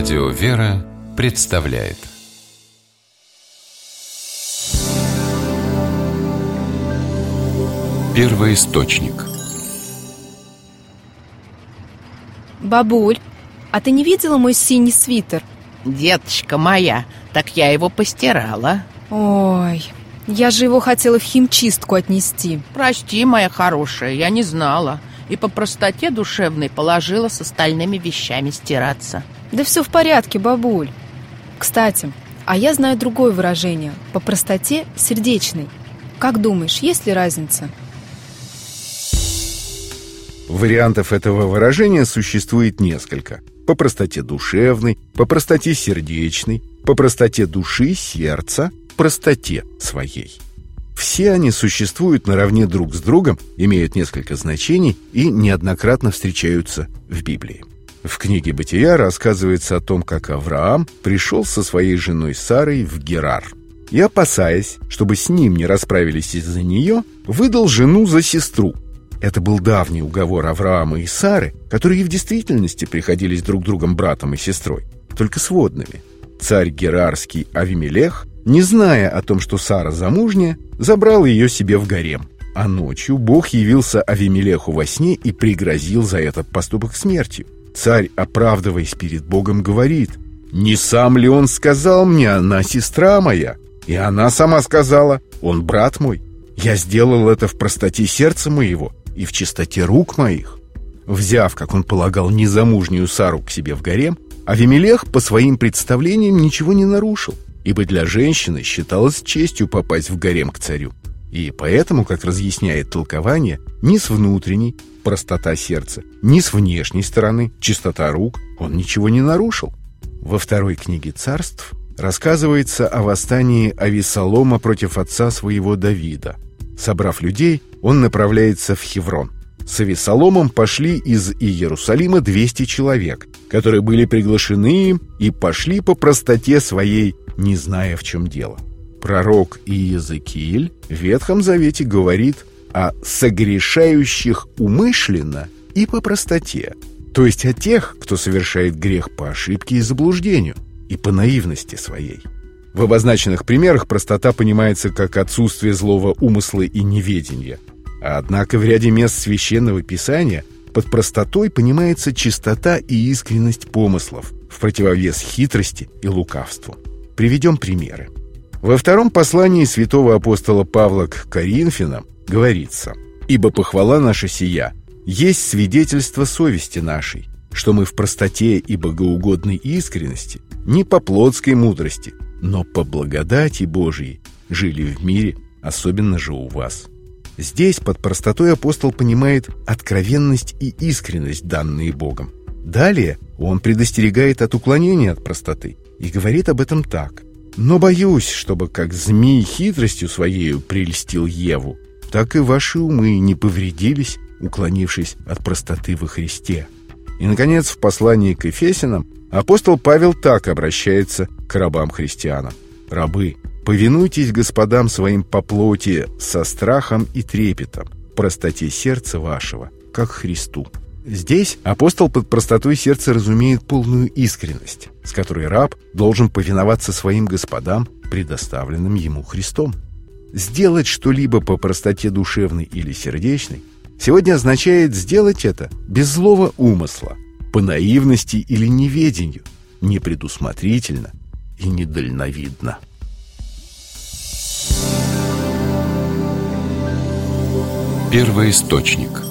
Радио «Вера» представляет. Первый источник. Бабуль, а ты не видела мой синий свитер? Деточка моя, так я его постирала. Ой, я же его хотела в химчистку отнести. Прости, моя хорошая, я не знала. И по простоте душевной положила с остальными вещами стираться Да все в порядке, бабуль Кстати, а я знаю другое выражение По простоте сердечной Как думаешь, есть ли разница? Вариантов этого выражения существует несколько. По простоте душевной, по простоте сердечной, по простоте души, сердца, простоте своей. Все они существуют наравне друг с другом, имеют несколько значений и неоднократно встречаются в Библии. В книге «Бытия» рассказывается о том, как Авраам пришел со своей женой Сарой в Герар. И, опасаясь, чтобы с ним не расправились из-за нее, выдал жену за сестру – это был давний уговор Авраама и Сары, которые в действительности приходились друг другом братом и сестрой, только сводными. Царь Герарский Авимелех, не зная о том, что Сара замужняя, забрал ее себе в гарем. А ночью Бог явился Авимелеху во сне и пригрозил за этот поступок смертью. Царь, оправдываясь перед Богом, говорит, «Не сам ли он сказал мне, она сестра моя?» И она сама сказала, «Он брат мой». Я сделал это в простоте сердца моего и в чистоте рук моих. Взяв, как он полагал, незамужнюю Сару к себе в гарем, Авимелех по своим представлениям ничего не нарушил, ибо для женщины считалось честью попасть в гарем к царю. И поэтому, как разъясняет толкование, ни с внутренней, простота сердца, ни с внешней стороны, чистота рук, он ничего не нарушил. Во второй книге царств рассказывается о восстании Ависалома против отца своего Давида. Собрав людей, он направляется в Хеврон. С Авесоломом пошли из Иерусалима 200 человек, которые были приглашены им и пошли по простоте своей, не зная, в чем дело. Пророк Иезекииль в Ветхом Завете говорит о согрешающих умышленно и по простоте, то есть о тех, кто совершает грех по ошибке и заблуждению, и по наивности своей. В обозначенных примерах простота понимается как отсутствие злого умысла и неведения – Однако в ряде мест Священного Писания под простотой понимается чистота и искренность помыслов в противовес хитрости и лукавству. Приведем примеры. Во втором послании святого апостола Павла к Коринфянам говорится «Ибо похвала наша сия есть свидетельство совести нашей, что мы в простоте и богоугодной искренности, не по плотской мудрости, но по благодати Божией жили в мире, особенно же у вас». Здесь под простотой апостол понимает откровенность и искренность, данные Богом. Далее он предостерегает от уклонения от простоты и говорит об этом так. «Но боюсь, чтобы как змей хитростью своею прельстил Еву, так и ваши умы не повредились, уклонившись от простоты во Христе». И, наконец, в послании к Ефесянам апостол Павел так обращается к рабам-христианам. «Рабы, Повинуйтесь господам своим по плоти со страхом и трепетом, простоте сердца вашего, как Христу. Здесь апостол под простотой сердца разумеет полную искренность, с которой раб должен повиноваться своим господам, предоставленным ему Христом. Сделать что-либо по простоте душевной или сердечной сегодня означает сделать это без злого умысла, по наивности или неведению, непредусмотрительно и недальновидно. Первый источник